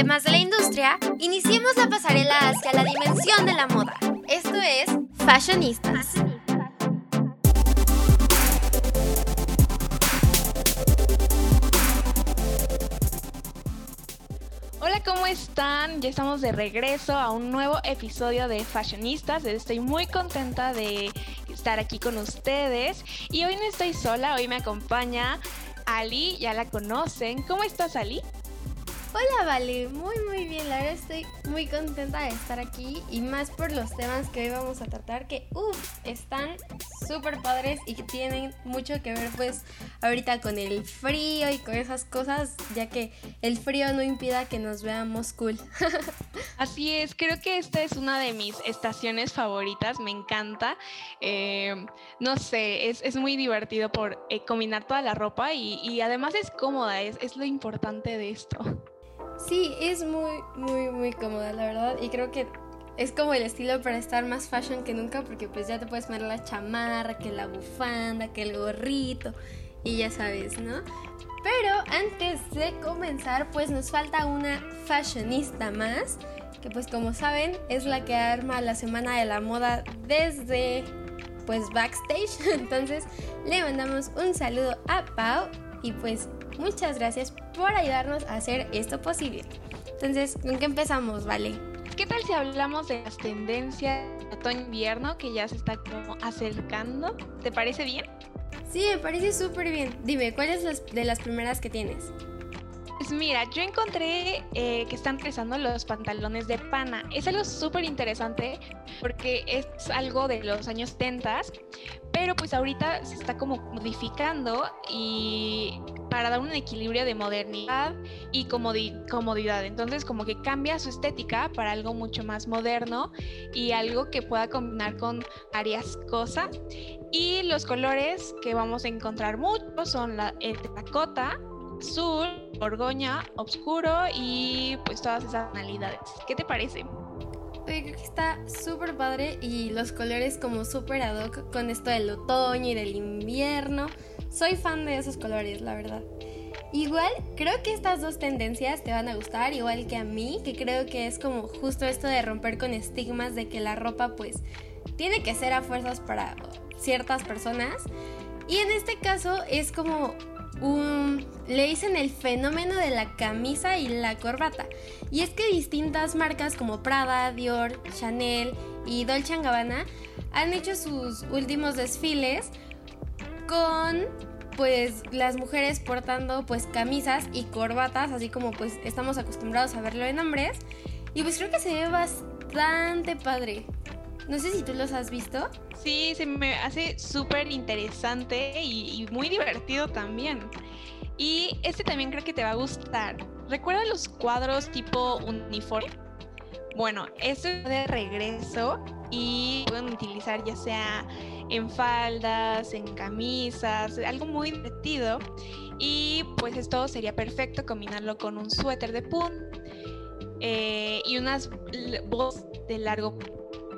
temas de la industria, iniciemos la pasarela hacia la dimensión de la moda. Esto es Fashionistas. Hola, ¿cómo están? Ya estamos de regreso a un nuevo episodio de Fashionistas. Estoy muy contenta de estar aquí con ustedes. Y hoy no estoy sola, hoy me acompaña Ali, ya la conocen. ¿Cómo estás, Ali? Hola, Vale, muy muy bien, la verdad estoy muy contenta de estar aquí y más por los temas que hoy vamos a tratar que, uff, están súper padres y que tienen mucho que ver pues ahorita con el frío y con esas cosas, ya que el frío no impida que nos veamos cool. Así es, creo que esta es una de mis estaciones favoritas, me encanta. Eh, no sé, es, muy divertido por eh, combinar toda la ropa y, además es cómoda, es, es lo importante de esto. Sí, es muy, muy, muy cómoda, la verdad. Y creo que es como el estilo para estar más fashion que nunca, porque pues ya te puedes poner la chamarra, que la bufanda, que el gorrito, y ya sabes, ¿no? Pero antes de comenzar, pues nos falta una fashionista más, que pues como saben es la que arma la semana de la moda desde pues backstage. Entonces le mandamos un saludo a Pau y pues muchas gracias por ayudarnos a hacer esto posible. Entonces, ¿con qué empezamos, Vale? ¿Qué tal si hablamos de las tendencias de otoño-invierno que ya se está como acercando? ¿Te parece bien? Sí, me parece súper bien. Dime, ¿cuáles de las primeras que tienes? Pues mira, yo encontré eh, que están empezando los pantalones de pana. Es algo súper interesante porque es algo de los años 70, pero pues ahorita se está como modificando y para dar un equilibrio de modernidad y comodidad. Entonces como que cambia su estética para algo mucho más moderno y algo que pueda combinar con varias cosas. Y los colores que vamos a encontrar mucho son la, el terracota, azul, borgoña, oscuro y pues todas esas tonalidades. ¿Qué te parece? creo que está súper padre y los colores como súper ad hoc con esto del otoño y del invierno. Soy fan de esos colores, la verdad. Igual, creo que estas dos tendencias te van a gustar, igual que a mí, que creo que es como justo esto de romper con estigmas de que la ropa pues tiene que ser a fuerzas para ciertas personas. Y en este caso es como le dicen el fenómeno de la camisa y la corbata. Y es que distintas marcas como Prada, Dior, Chanel y Dolce Gabbana han hecho sus últimos desfiles con pues las mujeres portando pues camisas y corbatas, así como pues estamos acostumbrados a verlo en hombres. Y pues creo que se ve bastante padre. No sé si tú los has visto. Sí, se me hace súper interesante y, muy divertido también. Y este también creo que te va a gustar. ¿Recuerdas los cuadros tipo uniforme? Bueno, esto es de regreso y pueden utilizar ya sea en faldas, en camisas, algo muy divertido. Y pues esto sería perfecto combinarlo con un suéter de pun eh, y unas voz de largo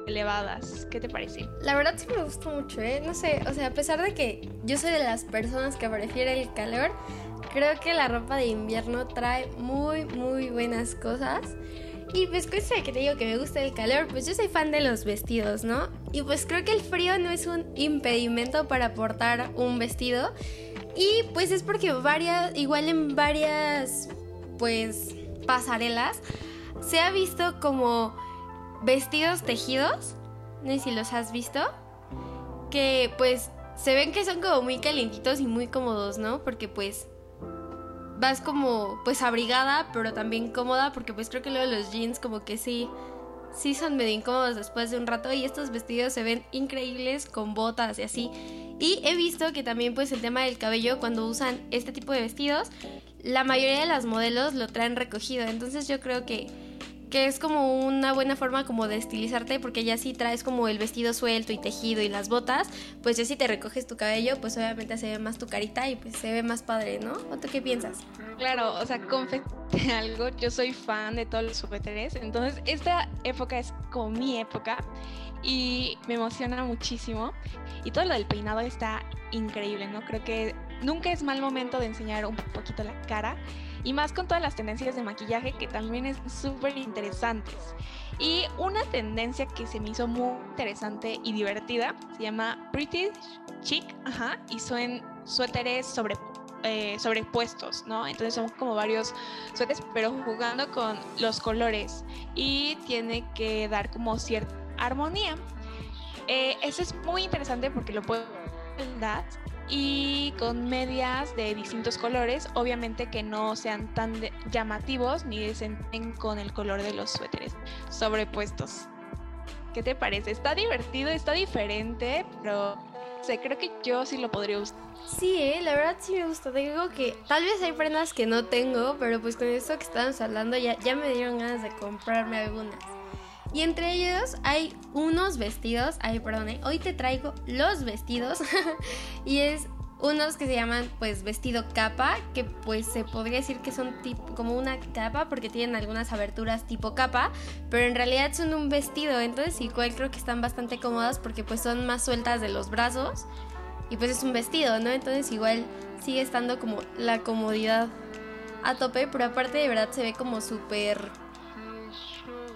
elevadas. ¿Qué te parece? La verdad sí me gustó mucho, ¿eh? No sé, o sea, a pesar de que yo soy de las personas que prefiere el calor, creo que la ropa de invierno trae muy, muy buenas cosas. Y pues cosa que te digo que me gusta el calor, pues yo soy fan de los vestidos, ¿no? Y pues creo que el frío no es un impedimento para portar un vestido. Y pues es porque varias, igual en varias, pues, pasarelas, se ha visto como vestidos tejidos, no sé si los has visto, que pues se ven que son como muy calientitos y muy cómodos, ¿no? Porque pues vas como pues abrigada, pero también cómoda, porque pues creo que luego los jeans como que sí, sí son medio incómodos después de un rato y estos vestidos se ven increíbles con botas y así. Y he visto que también pues el tema del cabello cuando usan este tipo de vestidos, la mayoría de las modelos lo traen recogido, entonces yo creo que que es como una buena forma como de estilizarte porque ya si traes como el vestido suelto y tejido y las botas, pues ya si te recoges tu cabello, pues obviamente se ve más tu carita y pues se ve más padre, ¿no? ¿O tú qué piensas? Claro, o sea, confesé algo, yo soy fan de todos los suéteres, entonces esta época es como mi época y me emociona muchísimo y todo lo del peinado está increíble, ¿no? Creo que nunca es mal momento de enseñar un poquito la cara y más con todas las tendencias de maquillaje que también es súper interesantes. Y una tendencia que se me hizo muy interesante y divertida se llama British Chic, ajá, y son suéteres sobre eh, sobrepuestos, ¿no? Entonces son como varios suéteres, pero jugando con los colores y tiene que dar como cierta armonía. Eh, eso es muy interesante porque lo puedo y con medias de distintos colores, obviamente que no sean tan llamativos ni desenten con el color de los suéteres sobrepuestos. ¿Qué te parece? Está divertido, está diferente, pero sé, creo que yo sí lo podría usar. Sí, eh, la verdad sí me gusta. Te digo que tal vez hay prendas que no tengo, pero pues con esto que estamos hablando ya, ya me dieron ganas de comprarme algunas. Y entre ellos hay unos vestidos, ay, perdón, hoy te traigo los vestidos. y es unos que se llaman pues vestido capa, que pues se podría decir que son tipo, como una capa porque tienen algunas aberturas tipo capa, pero en realidad son un vestido, entonces igual creo que están bastante cómodas porque pues son más sueltas de los brazos y pues es un vestido, ¿no? Entonces igual sigue estando como la comodidad a tope, pero aparte de verdad se ve como súper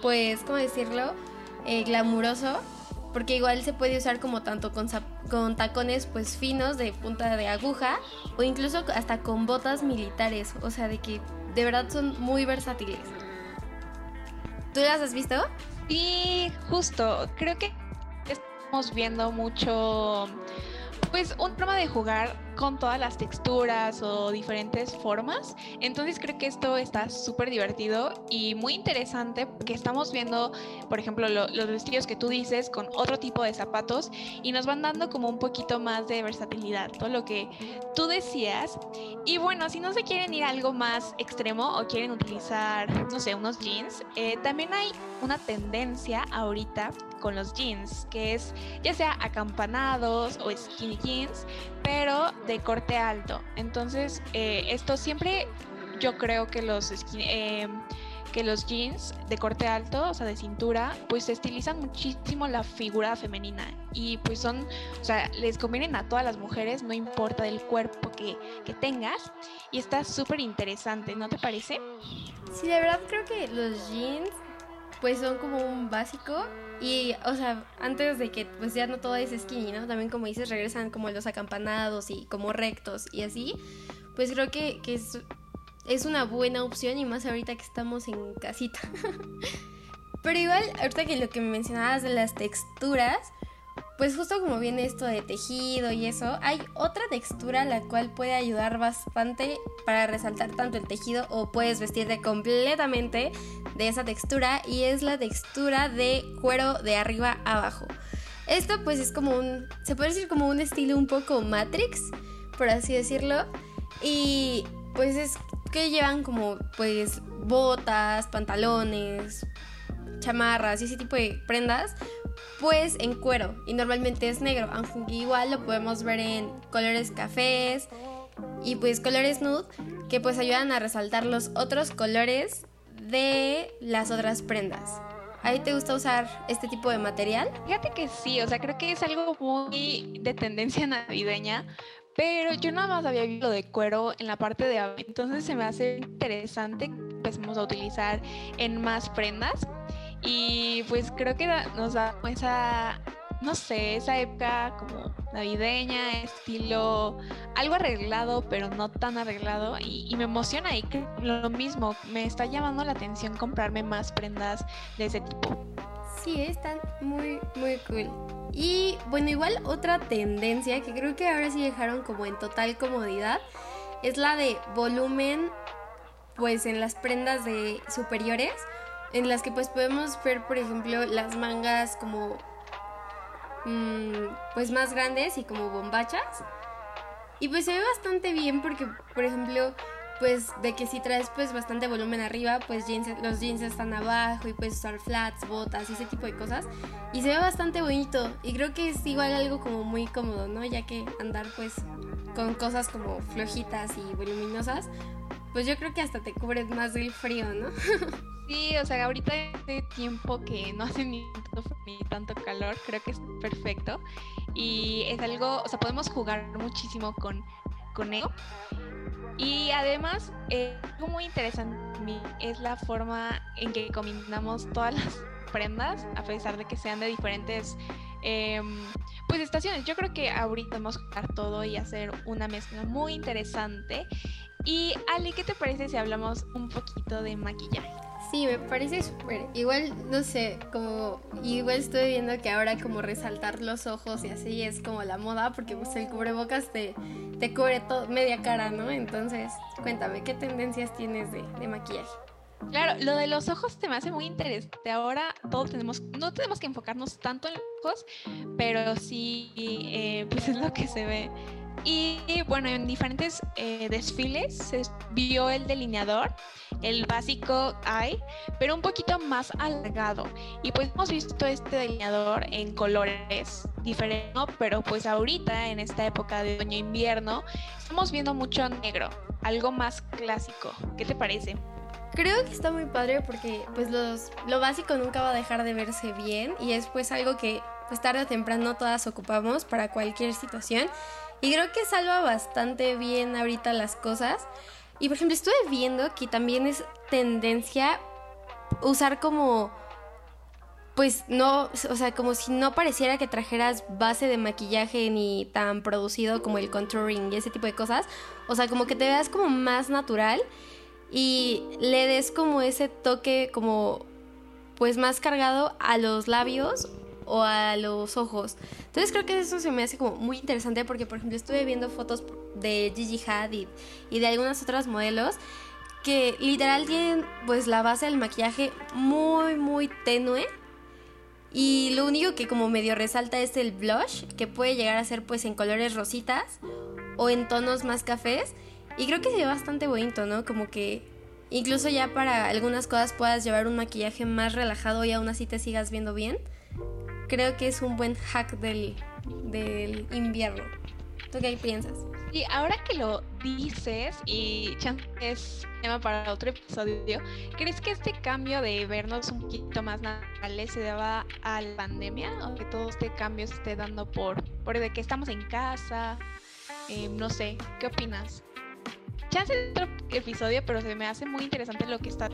pues, ¿cómo decirlo? Eh, glamuroso, porque igual se puede usar como tanto con, con tacones pues finos de punta de aguja o incluso hasta con botas militares, o sea, de que de verdad son muy versátiles. ¿Tú las has visto? Sí, justo, creo que estamos viendo mucho pues un programa de jugar con todas las texturas o diferentes formas. Entonces creo que esto está súper divertido y muy interesante porque estamos viendo, por ejemplo, los vestidos que tú dices con otro tipo de zapatos y nos van dando como un poquito más de versatilidad, todo lo que tú decías. Y bueno, si no se quieren ir a algo más extremo o quieren utilizar, no sé, unos jeans, eh, también hay una tendencia ahorita con los jeans, que es ya sea acampanados o skinny jeans, pero de corte alto. Entonces, eh, esto siempre yo creo que los, eh, que los jeans de corte alto, o sea, de cintura, pues estilizan muchísimo la figura femenina y pues son, o sea, les convienen a todas las mujeres, no importa el cuerpo que, que tengas y está súper interesante, ¿no te parece? Sí, de verdad creo que los jeans pues son como un básico y, o sea, antes de que pues ya no todo es skinny, ¿no? También como dices, regresan como los acampanados y como rectos y así, pues creo que, que es, es una buena opción y más ahorita que estamos en casita. Pero igual, ahorita que lo que me mencionabas de las texturas, pues justo como viene esto de tejido y eso, hay otra textura la cual puede ayudar bastante para resaltar tanto el tejido o puedes vestirte completamente de esa textura y es la textura de cuero de arriba abajo. Esto pues es como un, se puede decir como un estilo un poco Matrix, por así decirlo, y pues es que llevan como pues botas, pantalones, chamarras y ese tipo de prendas pues en cuero y normalmente es negro, aunque igual lo podemos ver en colores cafés y pues colores nude que pues ayudan a resaltar los otros colores de las otras prendas. ¿A ti te gusta usar este tipo de material? Fíjate que sí, o sea, creo que es algo muy de tendencia navideña, pero yo nada más había visto lo de cuero en la parte de abajo, entonces se me hace interesante que empecemos a utilizar en más prendas. Y pues creo que nos da esa, no sé, esa época como navideña, estilo algo arreglado, pero no tan arreglado. Y, me emociona y lo mismo, me está llamando la atención comprarme más prendas de ese tipo. Sí, están muy, muy cool. Y bueno, igual otra tendencia que creo que ahora sí dejaron como en total comodidad es la de volumen, pues en las prendas de superiores en las que pues podemos ver, por ejemplo, las mangas como mm, pues más grandes y como bombachas. Y pues se ve bastante bien porque, por ejemplo, pues de que si traes pues bastante volumen arriba, pues jeans, los jeans están abajo y puedes usar flats, botas y ese tipo de cosas. Y se ve bastante bonito y creo que es igual algo como muy cómodo, ¿no? Ya que andar pues con cosas como flojitas y voluminosas, pues yo creo que hasta te cubres más del frío, ¿no? Sí, o sea, ahorita este tiempo que no hace ni tanto, calor, creo que es perfecto. Y es algo, o sea, podemos jugar muchísimo con, conejo. Y además, eh, algo muy interesante es la forma en que combinamos todas las prendas, a pesar de que sean de diferentes em, pues estaciones. Yo creo que ahorita podemos jugar todo y hacer una mezcla muy interesante. Y Ali, ¿qué te parece si hablamos un poquito de maquillaje? Sí, me parece súper. Igual, no sé, como. Igual estoy viendo que ahora, como resaltar los ojos y así es como la moda, porque pues el cubrebocas te, te cubre todo, media cara, ¿no? Entonces, cuéntame, ¿qué tendencias tienes de, de maquillaje? Claro, lo de los ojos te me hace muy interesante. Ahora todos tenemos, no tenemos que enfocarnos tanto en los ojos, pero sí, eh, pues es lo que se ve. Y bueno, en diferentes eh, desfiles se vio el delineador, el básico eye, pero un poquito más alargado. Y pues hemos visto este delineador en colores diferentes, pero pues ahorita en esta época de otoño-invierno estamos viendo mucho negro, algo más clásico. ¿Qué te parece? Creo que está muy padre porque pues los, lo básico nunca va a dejar de verse bien y es pues algo que pues tarde o temprano todas ocupamos para cualquier situación y creo que salva bastante bien ahorita las cosas. Y por ejemplo estuve viendo que también es tendencia usar como pues no, o sea, como si no pareciera que trajeras base de maquillaje ni tan producido como el contouring y ese tipo de cosas. O sea, como que te veas como más natural y le des como ese toque como pues más cargado a los labios o a los ojos. Entonces creo que eso se me hace como muy interesante porque por ejemplo estuve viendo fotos de Gigi Hadid y de algunas otras modelos que literal tienen pues la base del maquillaje muy muy tenue y lo único que como medio resalta es el blush que puede llegar a ser pues en colores rositas o en tonos más cafés y creo que se ve bastante bonito, ¿no? Como que incluso ya para algunas cosas puedas llevar un maquillaje más relajado y aún así te sigas viendo bien. Creo que es un buen hack del, del invierno. ¿Tú qué piensas? Y ahora que lo dices, y es tema para otro episodio, ¿crees que este cambio de vernos un poquito más naturales se deba a la pandemia? ¿O que todo este cambio se esté dando por, por de que estamos en casa? Eh, no sé, ¿qué opinas? Hace otro episodio, pero se me hace muy interesante lo que está.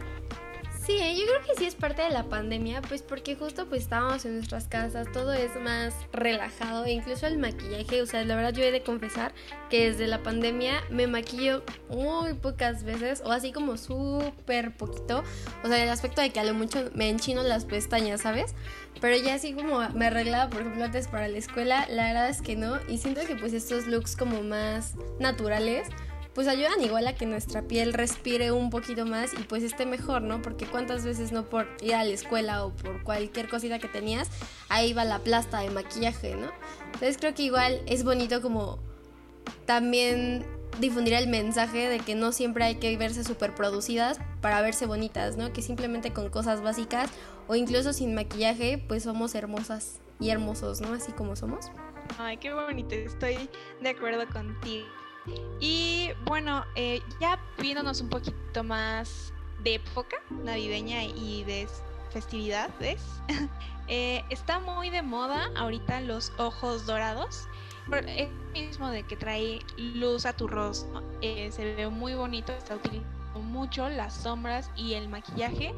Sí, ¿eh? yo creo que sí es parte de la pandemia, pues porque justo pues estábamos en nuestras casas, todo es más relajado, e incluso el maquillaje, o sea, la verdad yo he de confesar que desde la pandemia me maquillo muy pocas veces, o así como súper poquito, o sea, el aspecto de que a lo mucho me enchino las pestañas, ¿sabes? Pero ya así como me arreglaba, por ejemplo, antes para la escuela, la verdad es que no, y siento que pues estos looks como más naturales, pues ayudan igual a que nuestra piel respire un poquito más y pues esté mejor, ¿no? Porque cuántas veces no por ir a la escuela o por cualquier cosita que tenías, ahí va la plasta de maquillaje, ¿no? Entonces creo que igual es bonito como también difundir el mensaje de que no siempre hay que verse súper producidas para verse bonitas, ¿no? Que simplemente con cosas básicas o incluso sin maquillaje, pues somos hermosas y hermosos, ¿no? Así como somos. Ay, qué bonito, estoy de acuerdo contigo. Y bueno, eh, ya viéndonos un poquito más de época navideña y de festividades, eh, está muy de moda ahorita los ojos dorados. Es mismo de que trae luz a tu rostro, eh, se ve muy bonito, está utilizando mucho las sombras y el maquillaje.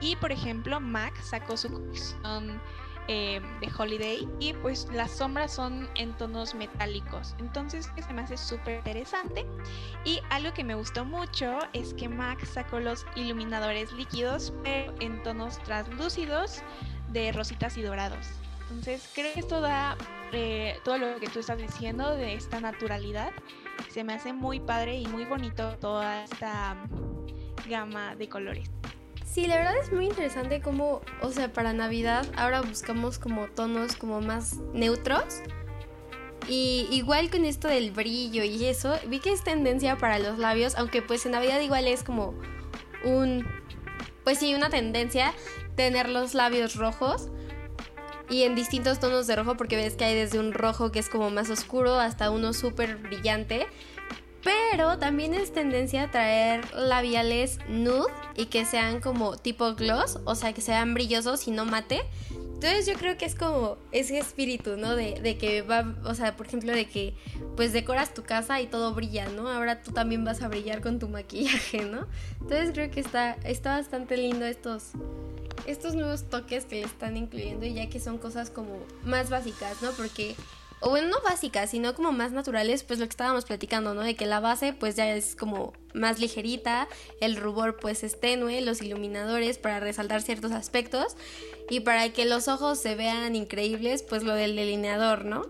Y por ejemplo, MAC sacó su colección eh, de Holiday y pues las sombras son en tonos metálicos. Entonces se me hace súper interesante. Y algo que me gustó mucho es que MAC sacó los iluminadores líquidos pero en tonos translúcidos de rositas y dorados. Entonces creo que esto da eh, todo lo que tú estás diciendo de esta naturalidad. Se me hace muy padre y muy bonito toda esta gama de colores Sí, la verdad es muy interesante cómo, o sea, para Navidad ahora buscamos como tonos como más neutros. Y igual con esto del brillo y eso, vi que es tendencia para los labios, aunque pues en Navidad igual es como un, pues sí, una tendencia tener los labios rojos y en distintos tonos de rojo porque ves que hay desde un rojo que es como más oscuro hasta uno súper brillante. Pero también es tendencia a traer labiales nude y que sean como tipo gloss, o sea, que sean brillosos y no mate. Entonces yo creo que es como ese espíritu, ¿no? De, que va, o sea, por ejemplo, de que pues decoras tu casa y todo brilla, ¿no? Ahora tú también vas a brillar con tu maquillaje, ¿no? Entonces creo que está, está bastante lindo estos, estos nuevos toques que le están incluyendo y ya que son cosas como más básicas, ¿no? Porque o bueno, no básicas, sino como más naturales, pues lo que estábamos platicando, ¿no? De que la base pues ya es como más ligerita, el rubor pues es tenue, los iluminadores para resaltar ciertos aspectos y para que los ojos se vean increíbles, pues lo del delineador, ¿no?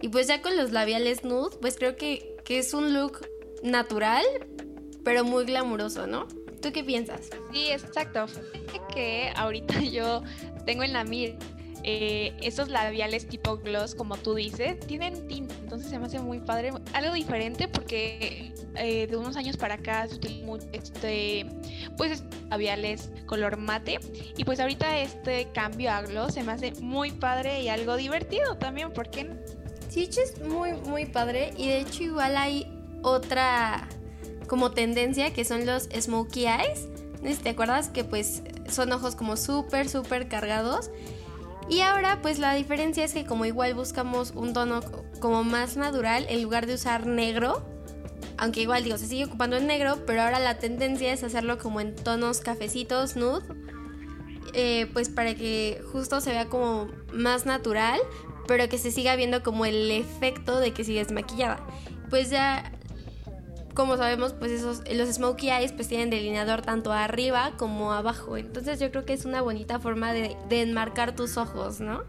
Y pues ya con los labiales nude, pues creo que, que es un look natural, pero muy glamuroso, ¿no? ¿Tú qué piensas? Sí, exacto. Que ahorita yo tengo en la mira eh, esos labiales tipo gloss, como tú dices, tienen tinte, entonces se me hace muy padre. Algo diferente porque eh, de unos años para acá se utilizan mucho este, pues labiales color mate y pues ahorita este cambio a gloss se me hace muy padre y algo divertido también, ¿por qué? Sí, es muy, muy padre y de hecho igual hay otra como tendencia que son los smokey eyes. ¿Te acuerdas que pues son ojos como súper, súper cargados? Y ahora pues la diferencia es que como igual buscamos un tono como más natural en lugar de usar negro, aunque igual digo, se sigue ocupando en negro, pero ahora la tendencia es hacerlo como en tonos cafecitos, nude, eh, pues para que justo se vea como más natural, pero que se siga viendo como el efecto de que sigues maquillada. Pues ya como sabemos, pues esos, los smokey eyes pues tienen delineador tanto arriba como abajo. Entonces yo creo que es una bonita forma de, enmarcar tus ojos, ¿no?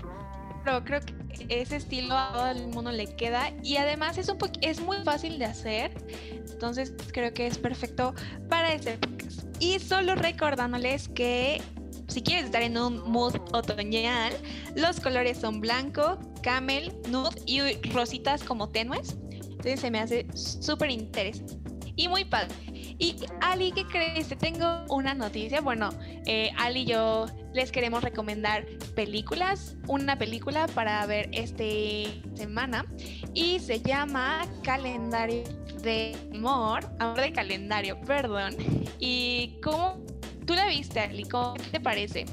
Pero creo que ese estilo a todo el mundo le queda y además es, un es muy fácil de hacer. Entonces creo que es perfecto para ese Y solo recordándoles que si quieres estar en un mood otoñal, los colores son blanco, camel, nude y rositas como tenues. Entonces se me hace súper interesante y muy padre. Y Ali, ¿qué crees? Te tengo una noticia. Bueno, eh, Ali y yo les queremos recomendar películas, una película para ver este semana y se llama Calendario de Amor, Amor de Calendario, perdón. ¿Y cómo tú la viste, Ali? ¿Cómo te parece?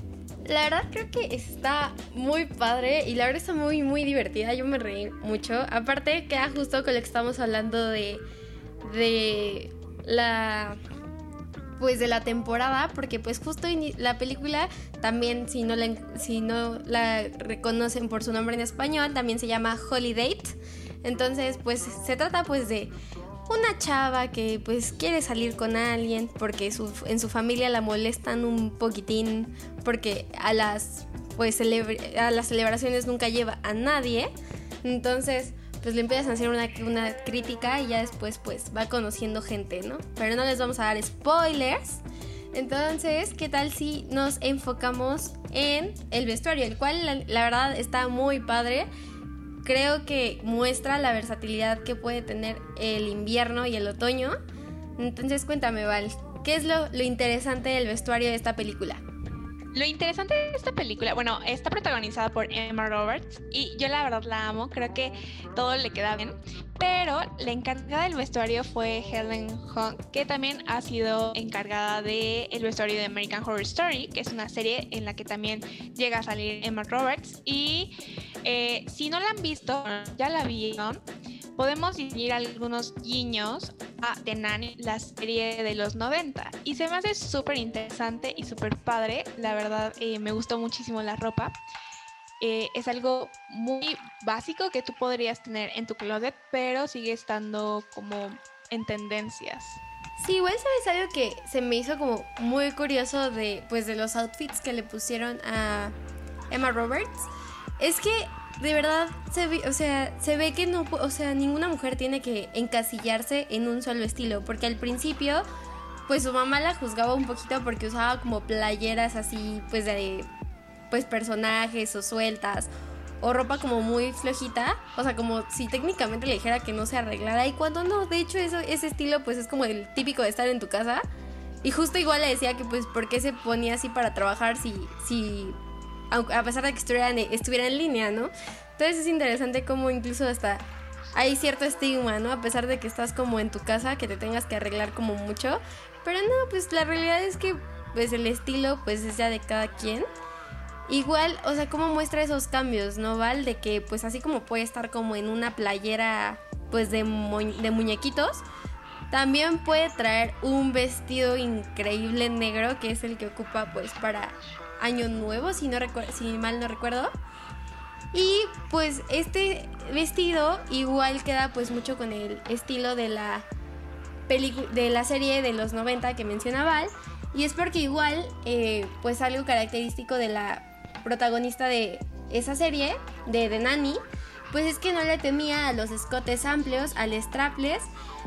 La verdad creo que está muy padre y la verdad está muy muy divertida, yo me reí mucho. Aparte queda justo con lo que estamos hablando de de la pues de la temporada porque pues justo la película también si no la, si no la reconocen por su nombre en español también se llama Holiday entonces pues se trata pues de una chava que pues quiere salir con alguien porque en su familia la molestan un poquitín porque a las pues a las celebraciones nunca lleva a nadie. Entonces, pues le empiezan a hacer una, una crítica y ya después pues va conociendo gente, ¿no? Pero no les vamos a dar spoilers. Entonces, ¿qué tal si nos enfocamos en el vestuario? El cual la, la verdad está muy padre creo que muestra la versatilidad que puede tener el invierno y el otoño. Entonces cuéntame, Val, ¿qué es lo, interesante del vestuario de esta película? Lo interesante de esta película, bueno, está protagonizada por Emma Roberts y yo la verdad la amo, creo que todo le queda bien, pero la encargada del vestuario fue Helen Hunt, que también ha sido encargada del el vestuario de American Horror Story, que es una serie en la que también llega a salir Emma Roberts y eh, si no la han visto, ya la vieron, podemos decir algunos guiños a The Nanny, la serie de los 90. Y se me hace súper interesante y súper padre. La verdad, eh, me gustó muchísimo la ropa. Eh, es algo muy básico que tú podrías tener en tu closet, pero sigue estando como en tendencias. Sí, igual sabes algo que se me hizo como muy curioso de pues de los outfits que le pusieron a Emma Roberts es que de verdad se ve, o sea, se ve que no, o sea, ninguna mujer tiene que encasillarse en un solo estilo, porque al principio pues su mamá la juzgaba un poquito porque usaba como playeras así pues de pues personajes o sueltas o ropa como muy flojita, o sea, como si técnicamente le dijera que no se arreglara y cuando no, de hecho eso ese estilo pues es como el típico de estar en tu casa. Y justo igual le decía que pues por qué se ponía así para trabajar si si a pesar de que estuviera en, línea, ¿no? Entonces es interesante cómo incluso hasta hay cierto estigma, ¿no? A pesar de que estás como en tu casa, que te tengas que arreglar como mucho. Pero no, pues la realidad es que pues el estilo pues es ya de cada quien. igual, o sea, cómo muestra esos cambios, ¿no, Val? De que pues así como puede estar como en una playera pues de, de muñequitos, también puede traer un vestido increíble negro que es el que ocupa pues para Año Nuevo, si, no si mal no recuerdo. Y pues este vestido igual queda pues mucho con el estilo de la de la serie de los 90 que menciona Val. Y es porque igual eh, pues algo característico de la protagonista de esa serie, de The Nanny, pues es que no le temía a los escotes amplios, al strapless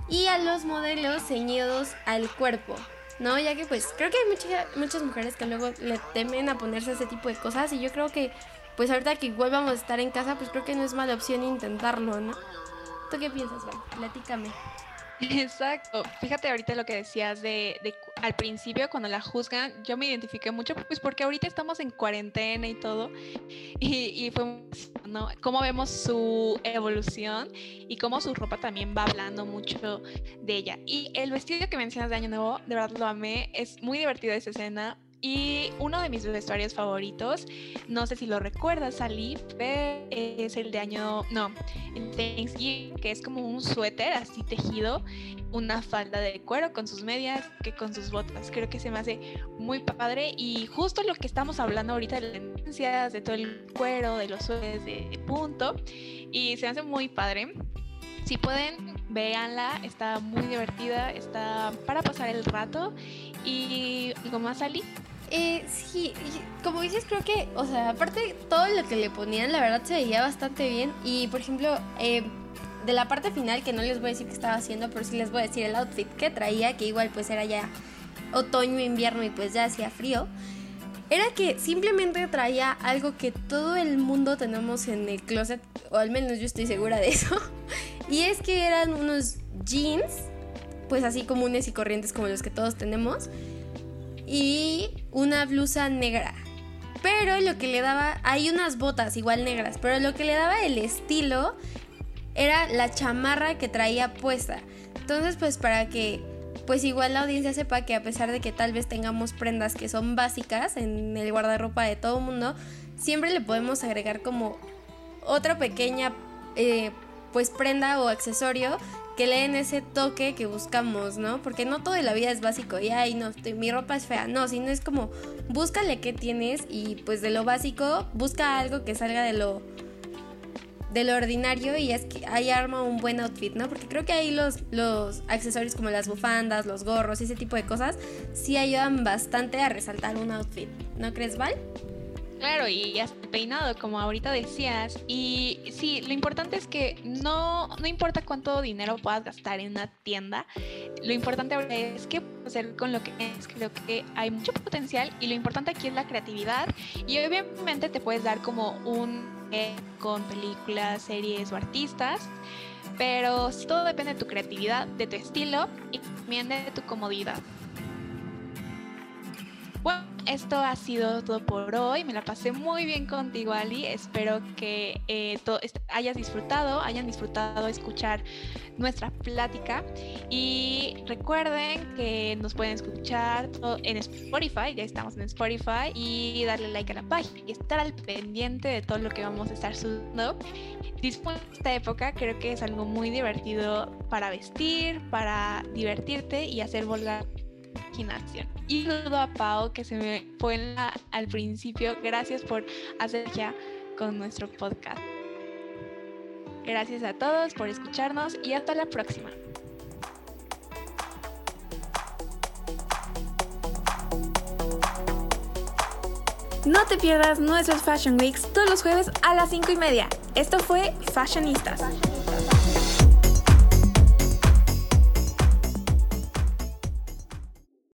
y a los modelos ceñidos al cuerpo. ¿No? Ya que pues creo que hay muchas mujeres que luego le temen a ponerse ese tipo de cosas y yo creo que pues ahorita que igual vamos a estar en casa pues creo que no es mala opción intentarlo, ¿no? ¿Tú qué piensas, Val? Platícame. Exacto. Fíjate ahorita lo que decías de, al principio cuando la juzgan, yo me identifiqué mucho pues porque ahorita estamos en cuarentena y todo y, y fue ¿no? cómo vemos su evolución y cómo su ropa también va hablando mucho de ella. Y el vestido que mencionas de Año Nuevo, de verdad lo amé, es muy divertida esa escena. Y uno de mis vestuarios favoritos, no sé si lo recuerdas, Ali, es el de año, no, en Thanksgiving, que es como un suéter así tejido, una falda de cuero con sus medias, que con sus botas. Creo que se me hace muy padre y justo lo que estamos hablando ahorita de las tendencias, de todo el cuero, de los suéteres de punto, y se me hace muy padre. Si pueden, véanla, está muy divertida, está para pasar el rato y algo más, Ali. Eh, sí, como dices, creo que, o sea, aparte todo lo que le ponían, la verdad se veía bastante bien. Y por ejemplo, eh, de la parte final, que no les voy a decir qué estaba haciendo, pero sí les voy a decir el outfit que traía, que igual pues era ya otoño, invierno y pues ya hacía frío. Era que simplemente traía algo que todo el mundo tenemos en el closet, o al menos yo estoy segura de eso. Y es que eran unos jeans, pues así comunes y corrientes como los que todos tenemos y una blusa negra. Pero lo que le daba, hay unas botas igual negras, pero lo que le daba el estilo era la chamarra que traía puesta. Entonces, pues para que pues igual la audiencia sepa que a pesar de que tal vez tengamos prendas que son básicas en el guardarropa de todo mundo, siempre le podemos agregar como otra pequeña eh, pues prenda o accesorio que le den ese toque que buscamos, ¿no? Porque no todo en la vida es básico y, ay, no, mi ropa es fea. No, sino es como, búscale qué tienes y pues de lo básico, busca algo que salga de lo de lo ordinario y es que ahí arma un buen outfit, ¿no? Porque creo que ahí los, los accesorios como las bufandas, los gorros y ese tipo de cosas sí ayudan bastante a resaltar un outfit. ¿No crees, Val? Claro, y hasta peinado, como ahorita decías. Y sí, lo importante es que no, no importa cuánto dinero puedas gastar en una tienda, lo importante ahora es qué hacer con lo que es. Creo que hay mucho potencial y lo importante aquí es la creatividad. Y obviamente te puedes dar como un con películas, series o artistas. Pero todo depende de tu creatividad, de tu estilo y también de tu comodidad. Bueno, esto ha sido todo por hoy. Me la pasé muy bien contigo, Ali. Espero que eh, hayas disfrutado, hayan disfrutado escuchar nuestra plática. Y recuerden que nos pueden escuchar en Spotify, ya estamos en Spotify, y darle like a la página y estar al pendiente de todo lo que vamos a estar subiendo. Disfruta esta época, creo que es algo muy divertido para vestir, para divertirte y hacer volar imaginación. Y saludo a Pau, que se me fue al principio. Gracias por hacer ya con nuestro podcast. Gracias a todos por escucharnos y hasta la próxima. No te pierdas nuestros Fashion Weeks todos los jueves a las 5 y media. Esto fue Fashionistas.